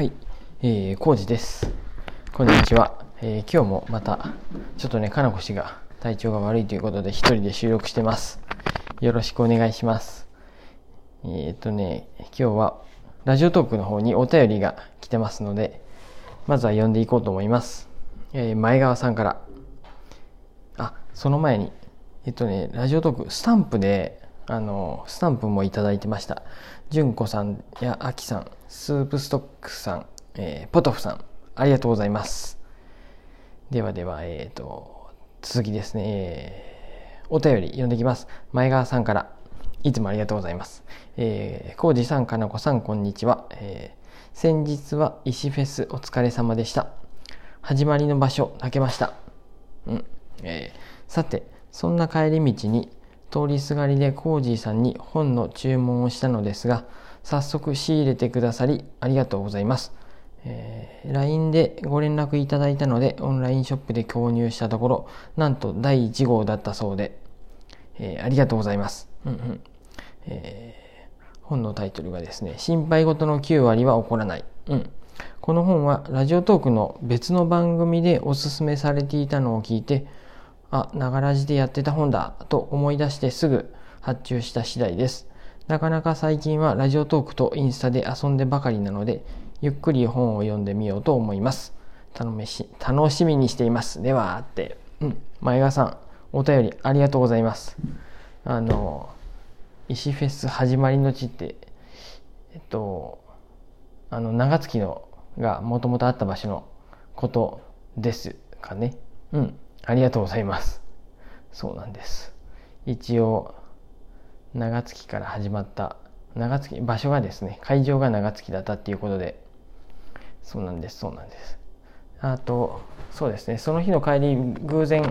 はい、えー、コウジです。こんにちは。えー今日もまた、ちょっとね、かなこ氏が体調が悪いということで、一人で収録してます。よろしくお願いします。えーっとね、今日は、ラジオトークの方にお便りが来てますので、まずは読んでいこうと思います。えー前川さんから。あ、その前に、えっとね、ラジオトーク、スタンプで、あの、スタンプもいただいてました。純子さんやあきさん、スープストックさん、えーポトフさん、ありがとうございます。ではでは、えっ、と、続きですね、えーお便り読んでいきます。前川さんから、いつもありがとうございます。えー、コウジさん、かなこさん、こんにちは。えー先日は石フェスお疲れ様でした。始まりの場所、泣けました。うん。えーさて、そんな帰り道に、通りすがりでコージーさんに本の注文をしたのですが、早速仕入れてくださり、ありがとうございます。えー LINE でご連絡いただいたので、オンラインショップで購入したところ、なんと第1号だったそうで、えーありがとうございます。うんうんえー本のタイトルがですね、心配事の9割は起こらない。うん。この本はラジオトークの別の番組でおすすめされていたのを聞いて、あ、ながらじでやってた本だと思い出してすぐ発注した次第です。なかなか最近はラジオトークとインスタで遊んでばかりなので、ゆっくり本を読んでみようと思います。めし、楽しみにしています。では、って。うん。前川さん、お便りありがとうございます。あの、石フェス始まりの地って、えっと、あの、長月のがもともとあった場所のことですかね。うん。ありがとうございます。そうなんです。一応、長月から始まった、長月、場所がですね、会場が長月だったっていうことで、そうなんです、そうなんです。あと、そうですね、その日の帰り、偶然、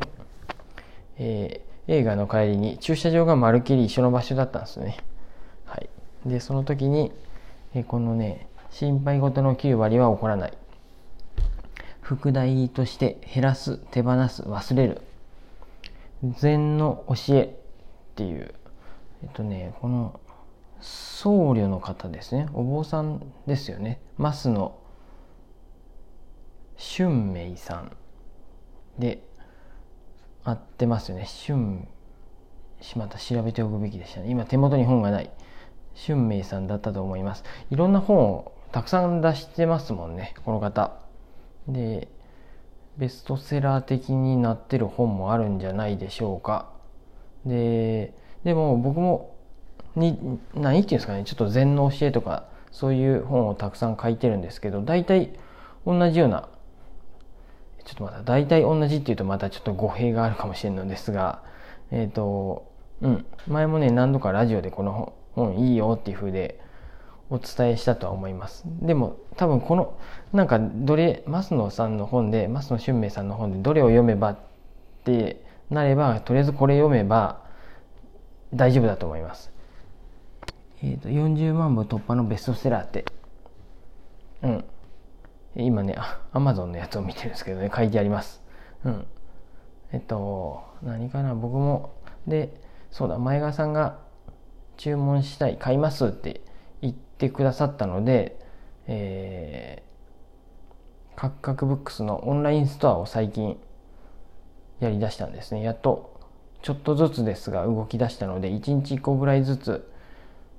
えー映画の帰りに駐車場がまるっきり一緒の場所だったんですね。はい。で、その時に、えーこのね、心配事の9割は起こらない。副題として減らす、手放す、忘れる。禅の教えっていう、えっとね、この僧侶の方ですね。お坊さんですよね。増野春明さんで、合ってますよね。春、しまた調べておくべきでしたね。今手元に本がない。春明さんだったと思います。いろんな本をたくさん出してますもんね、この方。で、ベストセラー的になってる本もあるんじゃないでしょうか。で、でも僕も、に、何っていうんですかね、ちょっと禅の教えとか、そういう本をたくさん書いてるんですけど、大体同じようなちょっとまた大体同じっていうとまたちょっと語弊があるかもしれないのですが、えっ、と、うん、前もね、何度かラジオでこの本いいよっていう風でお伝えしたとは思います。でも多分この、なんかどれ、増野さんの本で、増野俊明さんの本でどれを読めばってなれば、とりあえずこれ読めば大丈夫だと思います。えっ、と、40万部突破のベストセラーって、うん。今ね、アマゾンのやつを見てるんですけどね、書いてあります。うん。えっと、何かな、僕も、で、そうだ、前川さんが注文したい、買いますって言ってくださったので、えー、カクカクブックスのオンラインストアを最近やりだしたんですね。やっと、ちょっとずつですが動き出したので、1日1個ぐらいずつ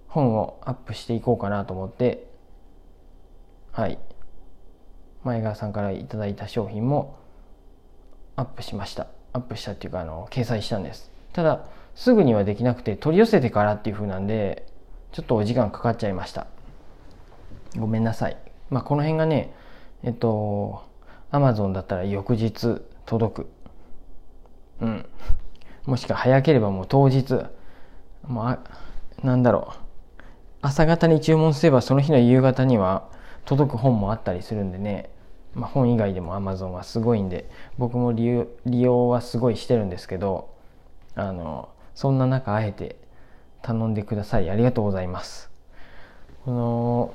本をアップしていこうかなと思って、はい。前川さんからいただいた商品もアップしましたアップしたっていうかあの掲載したんですただすぐにはできなくて取り寄せてからっていう風なんでちょっとお時間かかっちゃいました。ごめんなさい。まあこの辺がねえっと Amazon だったら翌日届く。うん。もしくは早ければもう当日。もうあなんだろう。朝方に注文すればその日の夕方には届く本もあったりするんでね、まあ、本以外でも Amazon はすごいんで僕も利用利用はすごいしてるんですけどあのそんな中あえて頼んでください。ありがとうございます。この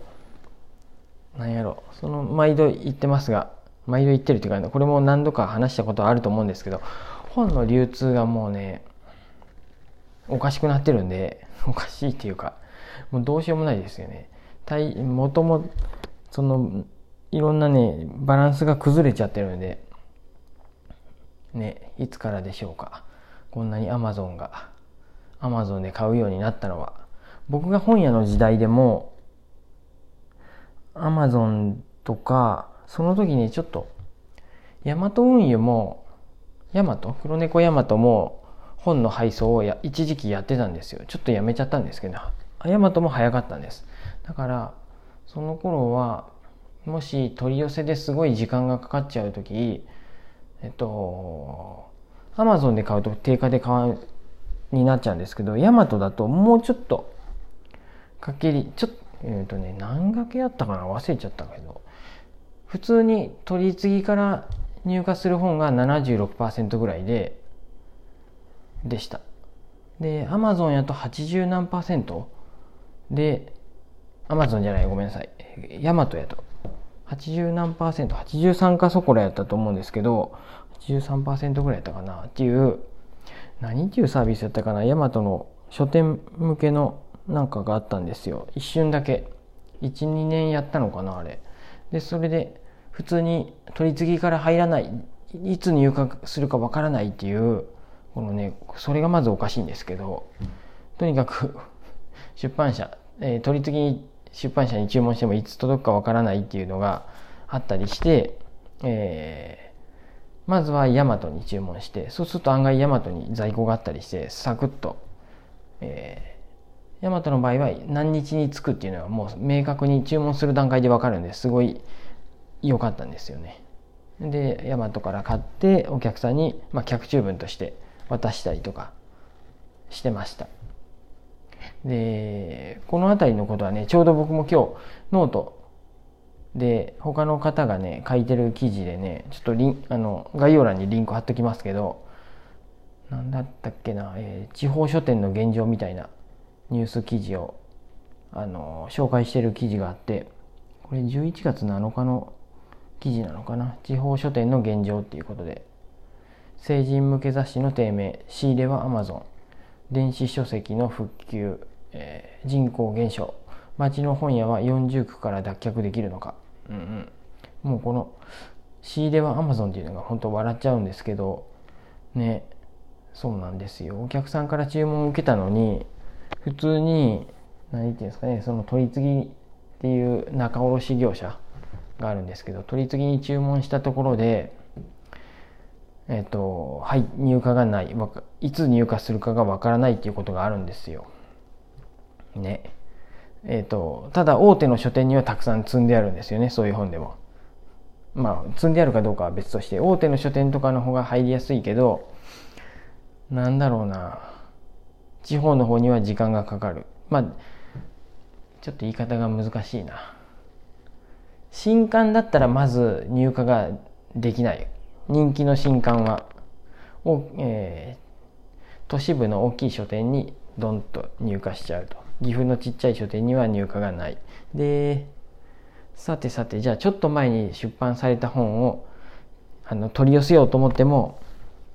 なんやろ。その毎度言ってますが毎度言ってるというかこれも何度か話したことはあると思うんですけど本の流通がもうねおかしくなってるんで おかしいっていうかもうどうしようもないですよね。もともそのいろんなねバランスが崩れちゃってるのでねいつからでしょうか。こんなにアマゾンがアマゾンで買うようになったのは。僕が本屋の時代でもアマゾンとかその時にちょっとヤマト運輸もヤマト黒猫ヤマトも本の配送をや一時期やってたんですよ。ちょっとやめちゃったんですけどヤマトも早かったんです。だからその頃はもし取り寄せですごい時間がかかっちゃう時えっとアマゾンで買うと定価で買うになっちゃうんですけどヤマトだともうちょっとかけりちょっとえっ、とね何掛けあったかな？忘れちゃったけど普通に取り次ぎから入荷する本が76%ぐらいででした。でアマゾンやと80何パーセント？でアマゾンじゃないごめんなさい。ヤマトやと。80何パーセント？83かそこらやったと思うんですけど83%ぐらいやったかな？っていう何っていうサービスやったかな？ヤマトの書店向けのなんかがあったんですよ。一瞬だけ。12年やったのかなあれ。でそれで普通に取り次ぎから入らない。いつ入荷するかわからないっていうこのねそれがまずおかしいんですけどとにかく 出版社、えー、取り次ぎ出版社に注文してもいつ届くかわからないっていうのがあったりして、えー、まずはヤマトに注文してそうすると案外ヤマトに在庫があったりしてサクッと、えー、ヤマトの場合は何日に着くっていうのはもう明確に注文する段階でわかるんですごい良かったんですよね。でヤマトから買ってお客さんに、まあ、客中分として渡したりとかしてました。でこの辺りのことはねちょうど僕も今日ノートで他の方がね書いてる記事でねちょっとリンあの概要欄にリンク貼っときますけど何だったっけな、えー、地方書店の現状みたいなニュース記事をあの紹介してる記事があってこれ11月7日の記事なのかな地方書店の現状っていうことで。成人向け雑誌の低迷仕入れはアマゾン。電子書籍の普及、えー、人口減少。町の本屋は40区から脱却できるのか、うんうん、もうこの仕入れはアマゾンっていうのが本当笑っちゃうんですけどねそうなんですよお客さんから注文を受けたのに普通に何て言うんですかねその取り次ぎっていう仲卸業者があるんですけど取り次ぎに注文したところでえっ、ー、と、はい、入荷がない、いつ入荷するかがわからないっていうことがあるんですよ。ね。え、ー、と、ただ大手の書店にはたくさん積んであるんですよね、そういう本でも。まあ、積んであるかどうかは別として、大手の書店とかの方が入りやすいけど、なんだろうな。地方の方には時間がかかる。まあ、ちょっと言い方が難しいな。新刊だったらまず入荷ができない人気の新刊は、えー、都市部の大きい書店にドンと入荷しちゃうと岐阜のちっちゃい書店には入荷がない。でさてさてじゃあちょっと前に出版された本をあの取り寄せようと思っても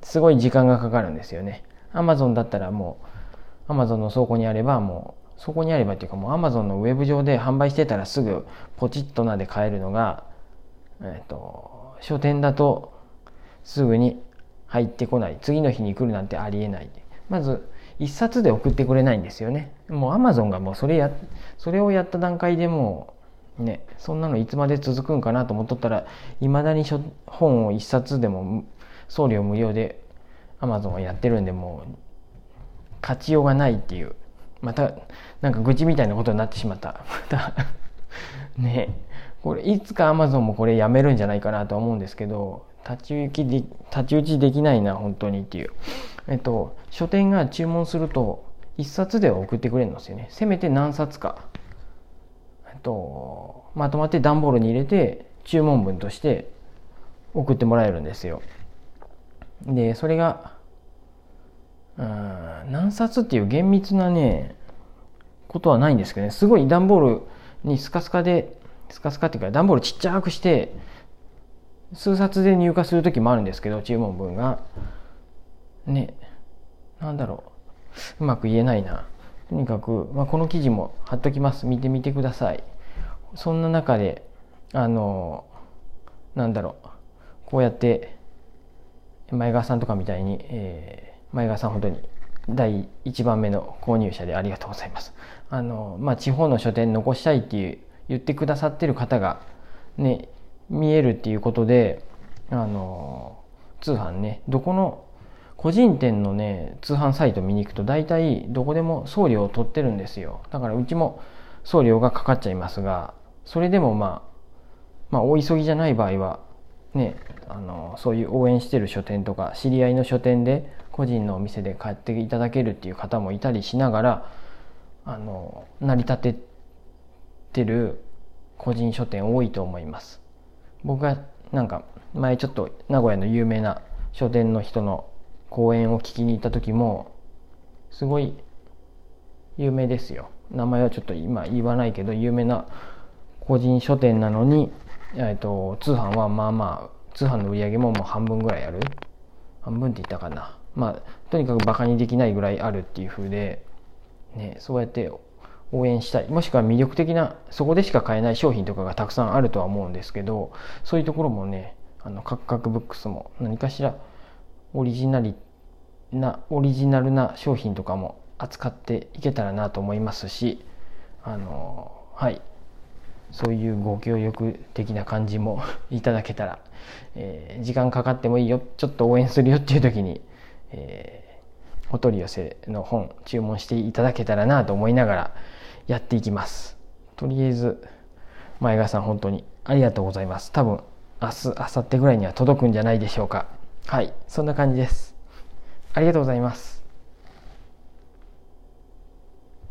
すごい時間がかかるんですよね。アマゾンだったらもうアマゾンの倉庫にあればもうそこにあればっていうかもうアマゾンのウェブ上で販売してたらすぐポチッとなで買えるのが、えっ、ー、と書店だとすぐに入ってこない。次の日に来るなんてありえない。まず一冊で送ってくれないんですよね。もうアマゾンがもうそれやそれをやった段階でもうねそんなのいつまで続くんかなと思っとったらいまだに本を一冊でも送料無料でアマゾンはやってるんでもう勝ちようがないっていうまたなんか愚痴みたいなことになってしまった。またねこれいつかアマゾンもこれやめるんじゃないかなと思うんですけど太刀打ちで太刀打ちできないな本当にっていう、えっと、書店が注文すると1冊では送ってくれるんですよね。せめて何冊か、えっと、まとまって段ボールに入れて注文文として送ってもらえるんですよ。でそれがうん何冊っていう厳密なねことはないんですけどね。すごい段ボールにスカスカでスカスカっていうか段ボールちっちゃくして数冊で入荷する時もあるんですけど注文文が。ね。なんだろう。うまく言えないな。とにかく、まあ、この記事も貼っときます。見てみてください。そんな中であのなんだろう。こうやって前川さんとかみたいに、えー、前川さん本当に第1番目の購入者でありがとうございます。あのまあ、地方の書店残したいっていう言ってくださってる方がね見えるっていうことであの通販ねどこの個人店のね通販サイト見に行くと大体どこでも送料を取ってるんですよ。だからうちも送料がかかっちゃいますがそれでもまあまあ大急ぎじゃない場合はねあのそういう応援してる書店とか知り合いの書店で個人のお店で買っていただけるっていう方もいたりしながらあの成り立ててる個人書店多いと思います。僕がなんか前ちょっと名古屋の有名な書店の人の講演を聞きに行った時もすごい有名ですよ。名前はちょっと今言わないけど有名な個人書店なのに、えーと、通販はまあまあ通販の売り上げももう半分ぐらいある。半分って言ったかな。まあとにかくバカにできないぐらいあるっていう風でねそうやって応援したい。もしくは魅力的なそこでしか買えない商品とかがたくさんあるとは思うんですけどそういうところもねあのカクカクブックスも何かしらオリジナリなオリジナルな商品とかも扱っていけたらなと思いますしあのはい。そういうご協力的な感じも いただけたら、えー、時間かかってもいいよ。ちょっと応援するよっていう時に、えー、お取り寄せの本注文していただけたらなと思いながらやっていきます。とりあえず前川さん本当にありがとうございます。多分明日明後日ぐらいには届くんじゃないでしょうか。はいそんな感じです。ありがとうございます。